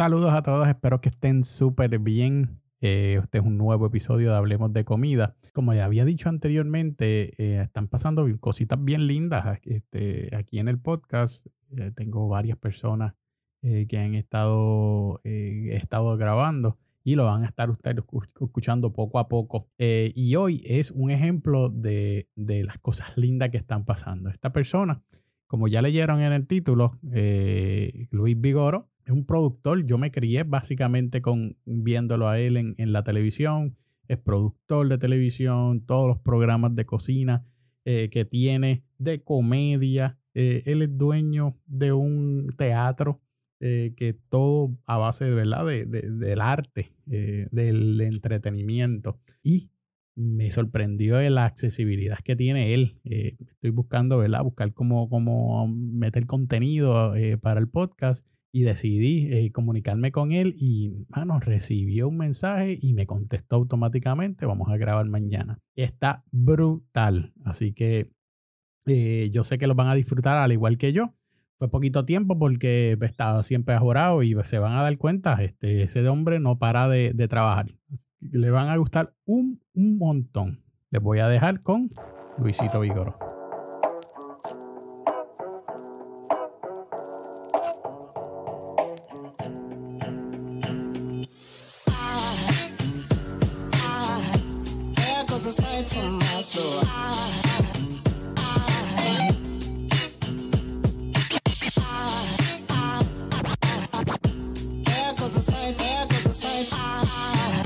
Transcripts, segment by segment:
Saludos a todos, espero que estén súper bien. Eh, este es un nuevo episodio de Hablemos de Comida. Como ya había dicho anteriormente, eh, están pasando cositas bien lindas este, aquí en el podcast. Eh, tengo varias personas que han estado, estado grabando y lo van a estar ustedes escuchando poco a poco. y hoy es un ejemplo de, de, las cosas lindas que están pasando. Esta persona, como ya leyeron en el título, Luis Vigoro, es un productor. Yo me crié básicamente con viéndolo a él en, la televisión. Es productor de televisión, todos los programas de cocina eh, que tiene, de comedia. Eh, él es dueño de un teatro eh, que todo a base de, ¿verdad? De, del arte, del entretenimiento. Y me sorprendió la accesibilidad que tiene él. estoy buscando, ¿verdad? Buscar cómo, cómo meter contenido para el podcast y decidí eh, comunicarme con él y, mano, recibió un mensaje y me contestó automáticamente, vamos a grabar mañana. Está brutal, así que eh, yo sé que lo van a disfrutar al igual que yo. Fue poquito tiempo porque he estado siempre ajorado y se van a dar cuenta, este, ese hombre no para de, de trabajar. Le van a gustar un, un montón. Les voy a dejar con Luisito Vigoro.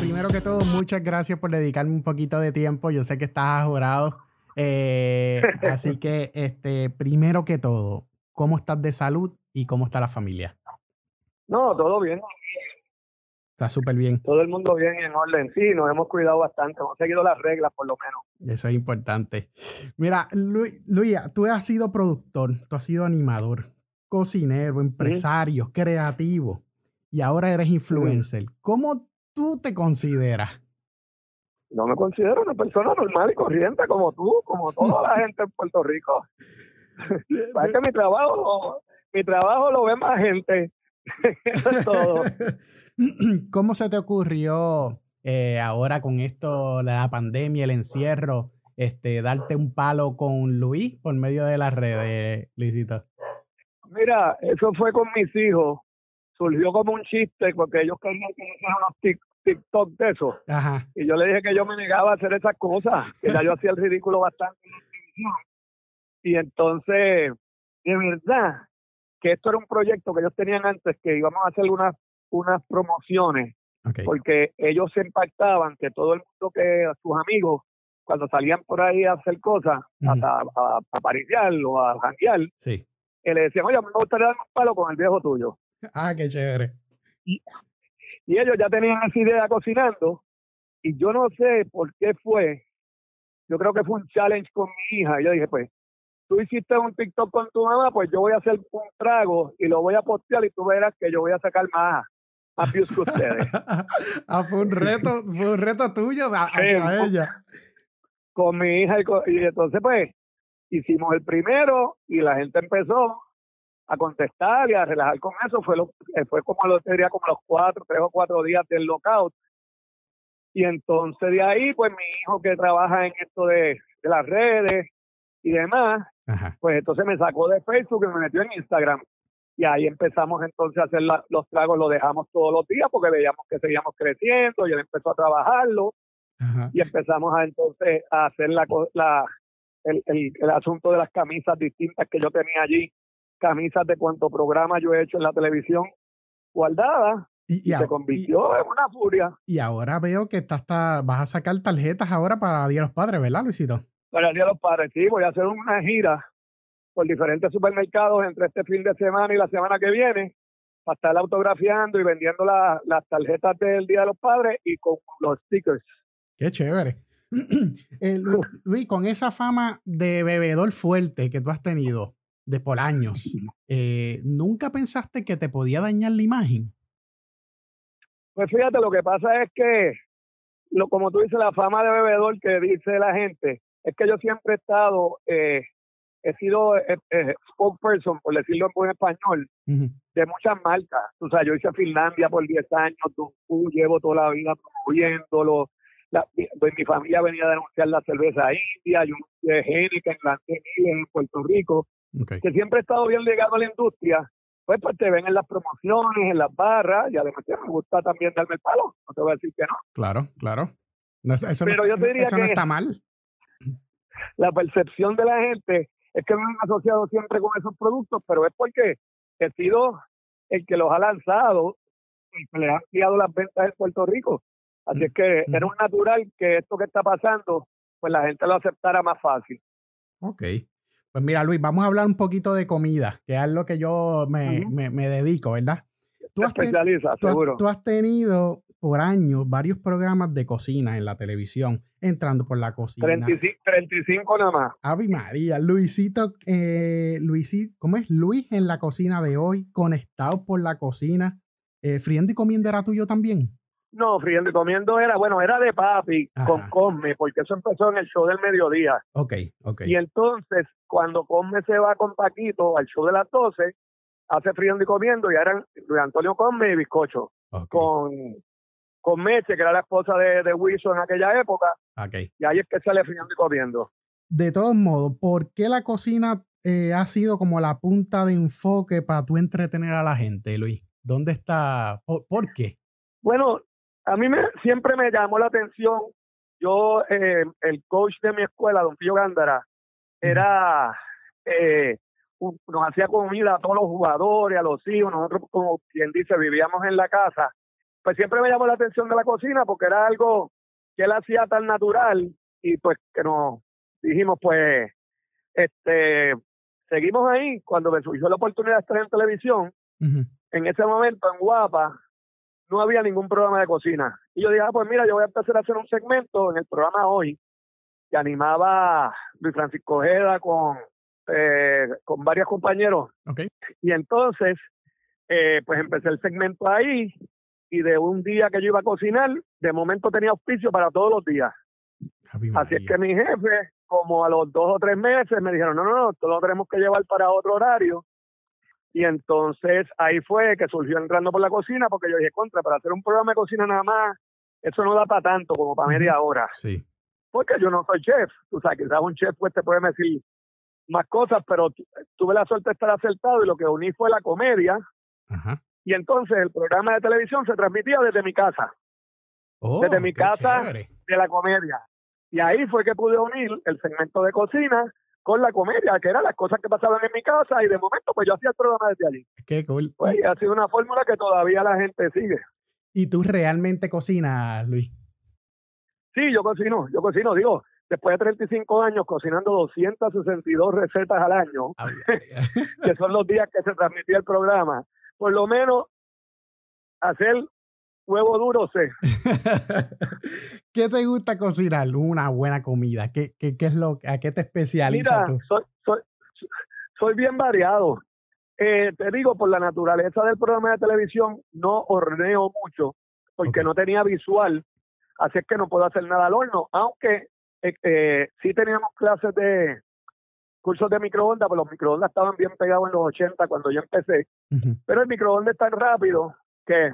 Primero que todo, muchas gracias por dedicarme un poquito de tiempo. Yo sé que estás ajorado. Eh, así que, este, primero que todo, ¿cómo estás de salud y cómo está la familia? No, todo bien. Está súper bien. Todo el mundo bien en orden. Sí, nos hemos cuidado bastante. Hemos seguido las reglas, por lo menos. Eso es importante. Mira, Luis, tú has sido productor, tú has sido animador, cocinero, empresario, creativo y ahora eres influencer. ¿Cómo tú te consideras? No me considero una persona normal y corriente como tú, como toda la gente en Puerto Rico. es que mi trabajo, mi trabajo lo ve más gente. Eso es todo. ¿Cómo se te ocurrió eh, ahora con esto, la pandemia, el encierro, este, darte un palo con Luis por medio de las redes, Luisito? Mira, eso fue con mis hijos. Surgió como un chiste porque ellos querían que hiciera unos TikTok de eso. Y yo le dije que yo me negaba a hacer esas cosas, que ya yo hacía el ridículo bastante Y entonces, de verdad, que esto era un proyecto que ellos tenían antes, que íbamos a hacer unas unas promociones, porque ellos se impactaban que todo el mundo que sus amigos, cuando salían por ahí a hacer cosas, hasta a, a, o a janguear, sí. le decían, oye, me gustaría dar un palo con el viejo tuyo. Ah, qué chévere. Y, y ellos ya tenían esa idea cocinando, y yo no sé por qué fue, yo creo que fue un challenge con mi hija, y yo dije, pues, tú hiciste un TikTok con tu mamá, pues yo voy a hacer un trago y lo voy a postear y tú verás que yo voy a sacar más a que ustedes. ah, fue un reto, fue un reto tuyo hacia ella. Con mi hija y, entonces pues hicimos el primero y la gente empezó a contestar y a relajar con eso. Fue lo, eh, fue como lo diría como los cuatro, tres o cuatro días del lockout. Y entonces de ahí, pues mi hijo que trabaja en esto de, de las redes y demás, pues entonces me sacó de Facebook y me metió en Instagram. Y ahí empezamos entonces a hacer los tragos, lo dejamos todos los días porque veíamos que seguíamos creciendo y él empezó a trabajarlo. Y empezamos a entonces a hacer la, la el, el, asunto de las camisas distintas que yo tenía allí, camisas de cuánto programa yo he hecho en la televisión guardadas y, se convirtió en una furia. Y ahora veo que estás, vas a sacar tarjetas ahora para Día de los Padres, ¿verdad, Luisito? Para el Día de los Padres, sí, voy a hacer una gira por diferentes supermercados entre este fin de semana y la semana que viene para estar autografiando y vendiendo las tarjetas del Día de los Padres y con los stickers. Qué chévere. Eh, Luis, con esa fama de bebedor fuerte que tú has tenido de por años, eh, ¿nunca pensaste que te podía dañar la imagen? Pues fíjate, lo que pasa es que, lo, como tú dices, la fama de bebedor que dice la gente, es que yo siempre he estado eh, he sido eh, eh, spokesperson, por decirlo en buen español, de muchas marcas. O sea, yo hice Finlandia por 10 años, tú llevo toda la vida promoviéndolo. La, pues mi familia venía a denunciar la cerveza india, yo Heineken, en en Puerto Rico, que siempre he estado bien ligado a la industria. Pues, pues te ven en las promociones, en las barras, y además me gusta también darme el palo, no te voy a decir que no. Claro, claro. eso Pero yo te diría eso no está mal. La percepción de la gente es que me han asociado siempre con esos productos, pero es porque he sido el que los ha lanzado y que le ha enviado las ventas en Puerto Rico. Así mm, es que era un natural que esto que está pasando, pues la gente lo aceptara más fácil. Ok. Pues mira, Luis, vamos a hablar un poquito de comida, que es lo que yo me, me, dedico, ¿verdad? Tú has, seguro. tú has tenido por años varios programas de cocina en la televisión, entrando por la cocina. 35, 35 nada más. Ave María, Luisito, eh, Luisito, ¿cómo es? Luis en la cocina de hoy, conectado por la cocina. Eh, ¿Friendo y comiendo era tuyo también? No, Friendo y comiendo era, bueno, era de papi con Cosme, porque eso empezó en el show del mediodía. Ok, ok. Y entonces, cuando Cosme se va con Paquito al show de las 12, hace Friendo y comiendo y eran Luis Antonio Cosme y Bizcocho. Con con Meche, que era la esposa de, de Wilson en aquella época. Y ahí es que sale friando y comiendo. De todos modos, ¿por qué la cocina eh, ha sido como la punta de enfoque para tú entretener a la gente, Luis? ¿Dónde está? ¿Por, qué? Bueno, a mí me, siempre me llamó la atención. Yo, eh, el coach de mi escuela, don Pío Gándara, era, eh, nos hacía comida a todos los jugadores, a los hijos. Nosotros, como quien dice, vivíamos en la casa pues siempre me llamó la atención de la cocina porque era algo que él hacía tan natural y pues que nos dijimos pues este seguimos ahí. Cuando me surgió la oportunidad de estar en televisión en ese momento en Guapa no había ningún programa de cocina. Y yo dije ah, pues mira yo voy a empezar a hacer un segmento en el programa hoy que animaba Luis Francisco Ojeda con eh, con varios compañeros. Y entonces eh, pues empecé el segmento ahí y de un día que yo iba a cocinar, de momento tenía auspicio para todos los días. Así es que mi jefe, como a los dos o tres meses, me dijeron, no, no, no, esto lo tenemos que llevar para otro horario. Y entonces ahí fue que surgió entrando por la cocina, porque yo dije, contra, para hacer un programa de cocina nada más, eso no da para tanto, como para media hora. Sí. Porque yo no soy chef. Tú sabes, quizás un chef pues te puede decir más cosas, pero tuve la suerte de estar acertado y lo que uní fue la comedia. Ajá. Y entonces el programa de televisión se transmitía desde mi casa. Oh, desde mi casa de la comedia. Y ahí fue que pude unir el segmento de cocina con la comedia, que eran las cosas que pasaban en mi casa, y de momento pues yo hacía el programa desde allí. Qué cool. Pues, ha sido una fórmula que todavía la gente sigue. ¿Y tú realmente cocinas, Luis? Sí, yo cocino, yo cocino, digo, después de 35 años cocinando 262 recetas al año, que son los días que se transmitía el programa, por lo menos hacer huevo duro sé. ¿Qué te gusta cocinar? Una buena comida. ¿Qué, qué, qué es lo, ¿A qué te especializas Mira, Soy, soy, soy bien variado. Eh, te digo, por la naturaleza del programa de televisión, no horneo mucho, porque no tenía visual, así es que no puedo hacer nada al horno, aunque eh, eh, sí teníamos clases de, cursos de microondas, pues los microondas estaban bien pegados en los 80 cuando yo empecé, pero el microondas es tan rápido que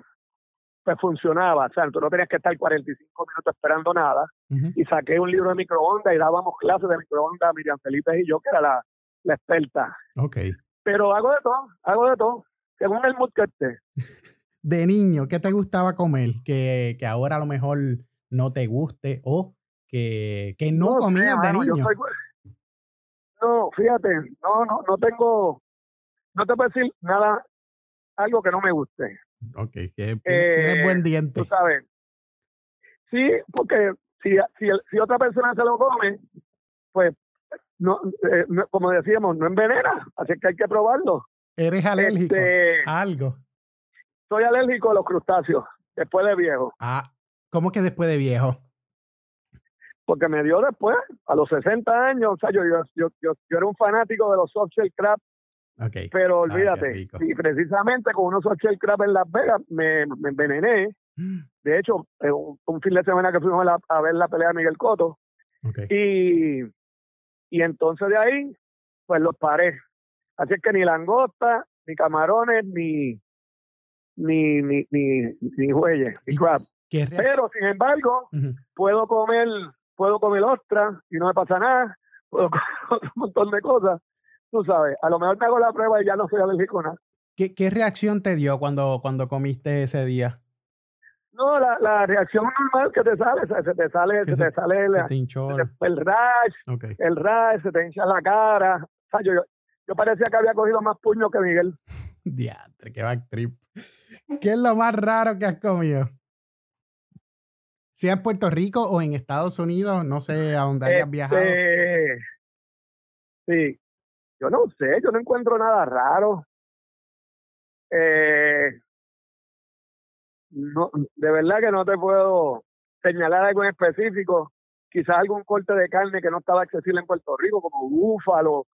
pues funcionaba, o sea, tú no tenías que estar 45 minutos esperando nada, y saqué un libro de microondas y dábamos clases de microondas a Miriam Felipe y yo, que era la, la experta. Ok. Pero hago de todo, hago de todo, según el mood que esté. De niño, ¿qué te gustaba comer? Que, que ahora a lo mejor no te guste o que, que no, comías de niño. No, fíjate, no, no, no tengo, no te puedo decir nada, algo que no me guste. Ok, que tienes buen eh, diente. Tú sabes. Sí, porque si, si, si otra persona se lo come, pues, no, eh, como decíamos, no envenena, así que hay que probarlo. ¿Eres alérgico este, a algo? Soy alérgico a los crustáceos, después de viejo. Ah, ¿cómo que después de viejo? Porque me dio después, a los 60 años, o sea, yo, yo, yo, yo, era un fanático de los softshell crab, pero ah, olvídate, y precisamente con unos softshell crab en Las Vegas me, me envenené, de hecho, eh, un, fin de semana que fuimos a, ver la pelea de Miguel Coto, y, y entonces de ahí, pues los paré. Así es que ni langosta, ni camarones, ni ni ni ni, ni huelle, ni crab. Pero sin embargo, puedo comer puedo comer ostra y no me pasa nada, puedo comer un montón de cosas. Tú sabes, a lo mejor me hago la prueba y ya no soy alérgico a nada. ¿Qué, ¿Qué reacción te dio cuando, cuando comiste ese día? No, la, la reacción normal que te sale, se, te sale, se, te sale el rash, el rash, se te hincha la cara. O sea, yo, yo, parecía que había cogido más puños que Miguel. Diantre, qué trip. ¿Qué es lo más raro que has comido? Sea en Puerto Rico o en Estados Unidos, no sé a dónde hayas viajado. Este, sí, yo no sé, yo no encuentro nada raro. Eh, no, de verdad que no te puedo señalar algo en específico. Quizás algún corte de carne que no estaba accesible en Puerto Rico, como búfalo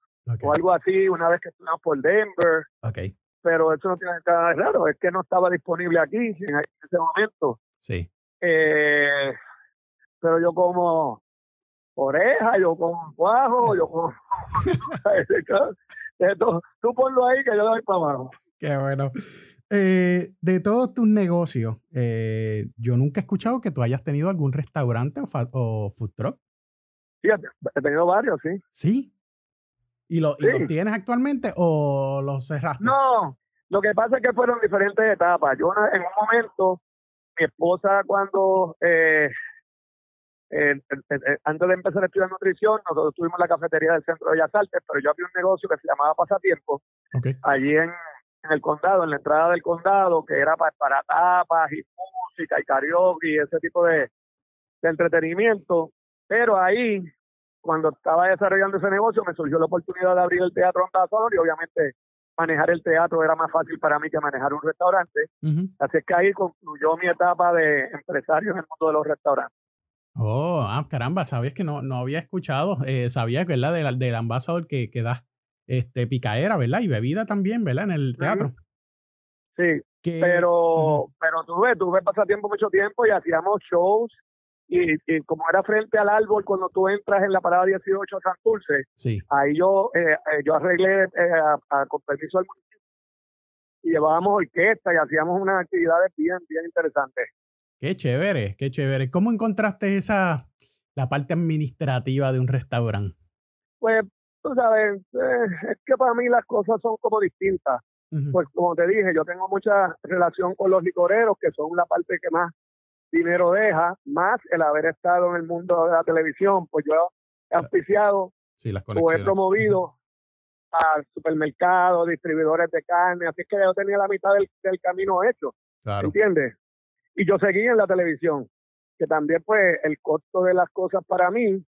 o algo así, una vez que estuvimos por Denver. Okay. Pero eso no tiene nada de raro, es que no estaba disponible aquí en ese momento. Sí. Eh, pero yo como oreja, yo como cuajo, yo como... tú ponlo ahí que yo lo doy para abajo. Qué bueno. Eh, de todos tus negocios, eh, yo nunca he escuchado que tú hayas tenido algún restaurante o, food truck. Sí, he tenido varios, sí. ¿Sí? ¿Y, lo, los tienes actualmente o los cerraste? No, lo que pasa es que fueron diferentes etapas. Yo en un momento, mi esposa cuando, eh, antes de empezar a estudiar nutrición, nosotros tuvimos la cafetería del Centro de Bellas Artes, pero yo había un negocio que se llamaba Pasatiempo, allí en en el condado, en la entrada del condado, que era para, para tapas y música y karaoke y ese tipo de, entretenimiento. Pero ahí, cuando estaba desarrollando ese negocio, me surgió la oportunidad de abrir el teatro Ambassador y obviamente manejar el teatro era más fácil para mí que manejar un restaurante. Así es que ahí concluyó mi etapa de empresario en el mundo de los restaurantes. Oh, ah, caramba, sabías que no, no había escuchado, eh, sabía, ¿verdad? Del, del ambasador que, que das este, picaera, ¿verdad? Y bebida también, ¿verdad? En el teatro. Sí, pero, pero tuve, tuve pasatiempo mucho tiempo y hacíamos shows y, como era frente al árbol cuando tú entras en la parada 18 Santurce, sí. ahí yo eh, eh, yo arreglé eh, a, con permiso del municipio y llevábamos orquesta y hacíamos unas actividades bien, bien interesantes. Qué chévere, qué chévere. ¿Cómo encontraste esa, la parte administrativa de un restaurante? Pues tú sabes, eh, es que para mí las cosas son como distintas. Pues como te dije, yo tengo mucha relación con los licoreros, que son la parte que más dinero deja, más el haber estado en el mundo de la televisión, pues yo he auspiciado o he promovido a supermercados, distribuidores de carne, así que yo tenía la mitad del, camino hecho, ¿entiendes? Y yo seguí en la televisión, que también pues el costo de las cosas para mí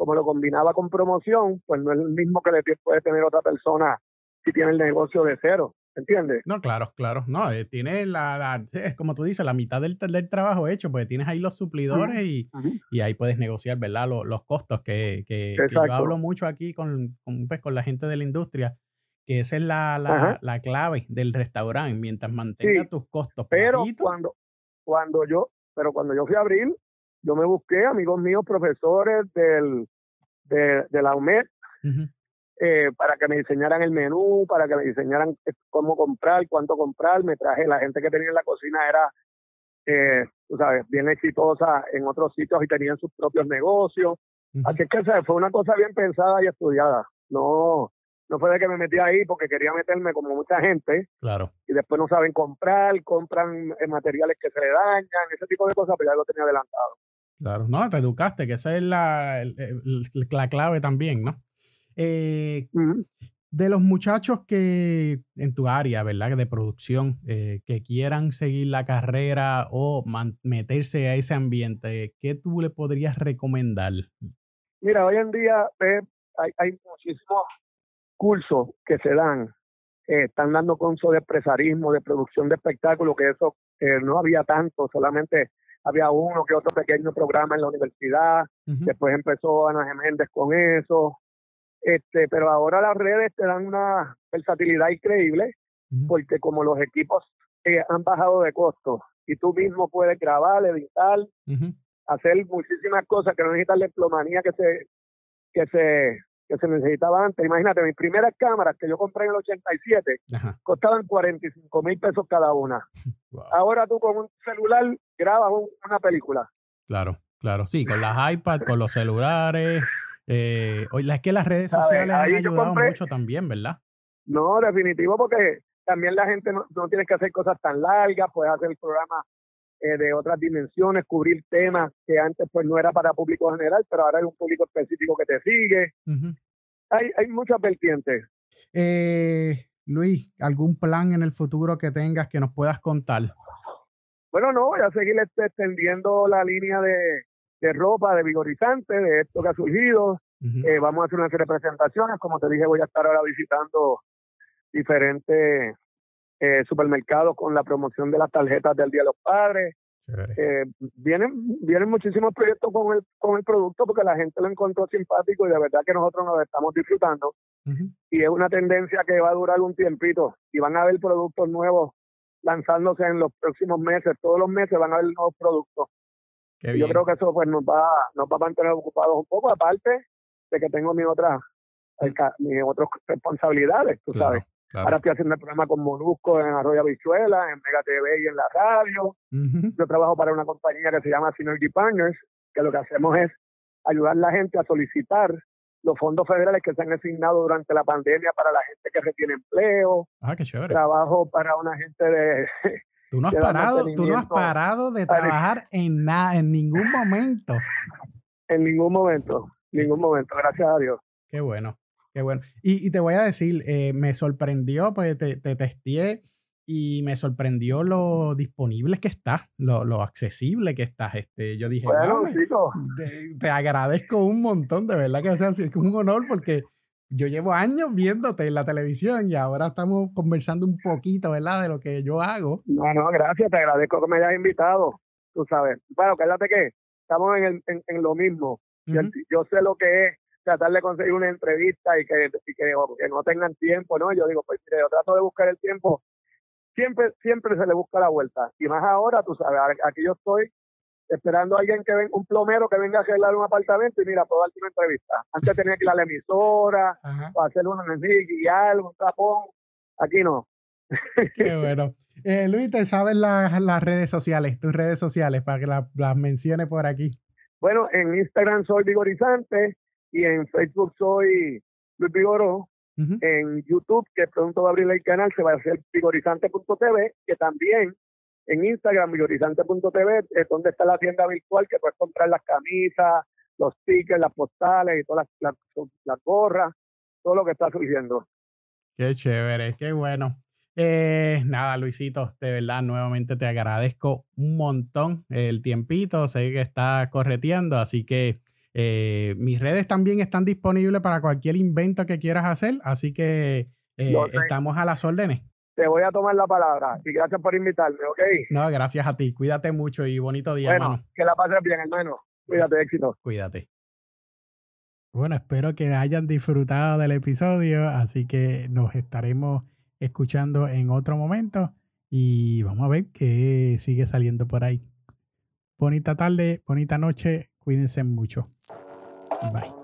como lo combinaba con promoción, pues no es el mismo que le puede tener otra persona si tiene el negocio de cero. ¿Entiendes? No, claro, claro. No, eh, tiene la, es como tú dices, la mitad del, del, trabajo hecho, pues tienes ahí los suplidores y, y, ahí puedes negociar, ¿verdad? Los, los costos que, que, yo hablo mucho aquí con, con, pues, con la gente de la industria, que esa es la, la, la clave del restaurante, mientras mantenga tus costos. Pero cuando, cuando yo, pero cuando yo fui a abrir, yo me busqué amigos míos, profesores del, de, la UMED, eh, para que me diseñaran el menú, para que me diseñaran eh, cómo comprar, cuánto comprar. Me traje, la gente que tenía en la cocina era, eh, tú sabes, bien exitosa en otros sitios y tenían sus propios negocios. Así que fue una cosa bien pensada y estudiada. No, no fue de que me metí ahí porque quería meterme como mucha gente. Claro. Y después no saben comprar, compran materiales que se le dañan, ese tipo de cosas, pero ya lo tenía adelantado. Claro, no, te educaste, que esa es la, la clave también, ¿no? Eh, de los muchachos que en tu área, ¿verdad? De producción, eh, que quieran seguir la carrera o meterse a ese ambiente, ¿qué tú le podrías recomendar? Mira, hoy en día hay, hay, muchísimos cursos que se dan. Eh, están dando cursos de empresarismo, de producción de espectáculos, que eso no había tanto, solamente había uno que otro pequeño programa en la universidad, después empezó Ana Geméndez con eso, este, pero ahora las redes te dan una versatilidad increíble, porque como los equipos eh, han bajado de costo y tú mismo puedes grabar, editar, hacer muchísimas cosas que no necesitas la diplomanía que se que se que se necesitaba antes. Imagínate, mis primeras cámaras que yo compré en el 87 costaban 45 mil pesos cada una. Ahora tú con un celular grabas una película. Claro, claro, sí, con las iPads, con los celulares. Eh, es que las redes sociales han ayudado mucho también, ¿verdad? No, definitivo, porque también la gente no, no tiene que hacer cosas tan largas, puedes hacer programas eh, de otras dimensiones, cubrir temas que antes pues no era para público general, pero ahora hay un público específico que te sigue. hay, hay muchas vertientes. Eh, Luis, ¿algún plan en el futuro que tengas que nos puedas contar? Bueno, no, voy a seguir este, extendiendo la línea de, de ropa, de vigorizante, de esto que ha surgido. Eh, vamos a hacer unas representaciones, como te dije, voy a estar ahora visitando diferentes eh, supermercados con la promoción de las tarjetas del Día de los Padres. Eh, vienen, vienen muchísimos proyectos con el, con el producto porque la gente lo encontró simpático y de verdad que nosotros nos estamos disfrutando. Y es una tendencia que va a durar un tiempito y van a haber productos nuevos lanzándose en los próximos meses. Todos los meses van a haber nuevos productos. Yo creo que eso pues nos va, nos va a mantener ocupados un poco, aparte de que tengo mis otras, mis otras responsabilidades, tú sabes. Ahora estoy haciendo el programa con Molusco en Arroyo Bichuela, en Mega TV y en la radio. Yo trabajo para una compañía que se llama Synergy Partners, que lo que hacemos es ayudar a la gente a solicitar los fondos federales que se han asignado durante la pandemia para la gente que retiene empleo. Ah, qué chévere. Trabajo para una gente de... Tú no has parado, tú no has parado de trabajar en nada, en ningún momento. En ningún momento, ningún momento, gracias a Dios. Qué bueno. Qué bueno. Y, te voy a decir, eh, me sorprendió, pues te, te testé y me sorprendió lo disponible que estás, lo, lo accesible que estás. Este, yo dije, bueno, te, agradezco un montón, de verdad que sea, es un honor porque yo llevo años viéndote en la televisión y ahora estamos conversando un poquito, ¿verdad? De lo que yo hago. No, no, gracias, te agradezco que me hayas invitado, tú sabes. Bueno, quédate que estamos en, el, en, lo mismo. yo sé lo que es tratar de conseguir una entrevista y que, que, no tengan tiempo, ¿no? Yo digo, pues mire, yo trato de buscar el tiempo. Siempre, siempre se le busca la vuelta. Y más ahora, tú sabes, aquí yo estoy esperando a alguien que venga, un plomero que venga a arreglar un apartamento y mira, puedo darte una entrevista. Antes tenía que ir a la emisora, o hacer un guiar, un tapón. Aquí no. Qué bueno. Eh, Luis, ¿te sabes las, las redes sociales, tus redes sociales, para que las mencione por aquí? Bueno, en Instagram soy vigorizante, y en Facebook soy Luis Vigoró. En YouTube, que pronto va a abrir el canal, se va a hacer vigorizante.tv, que también en Instagram, vigorizante.tv, es donde está la tienda virtual que puedes comprar las camisas, los tickets, las postales y todas las, las, gorras, todo lo que está surgiendo. Qué chévere, qué bueno. Eh, nada, Luisito, de verdad, nuevamente te agradezco un montón el tiempito. Sé que está correteando, así que eh, mis redes también están disponibles para cualquier invento que quieras hacer, así que eh, estamos a las órdenes. Te voy a tomar la palabra y gracias por invitarme, ¿ok? No, gracias a ti. Cuídate mucho y bonito día, bueno, Que la pases bien, hermano. Cuídate, éxito. Cuídate. Bueno, espero que hayan disfrutado del episodio, así que nos estaremos escuchando en otro momento y vamos a ver qué sigue saliendo por ahí. Bonita tarde, bonita noche, cuídense mucho. Bye.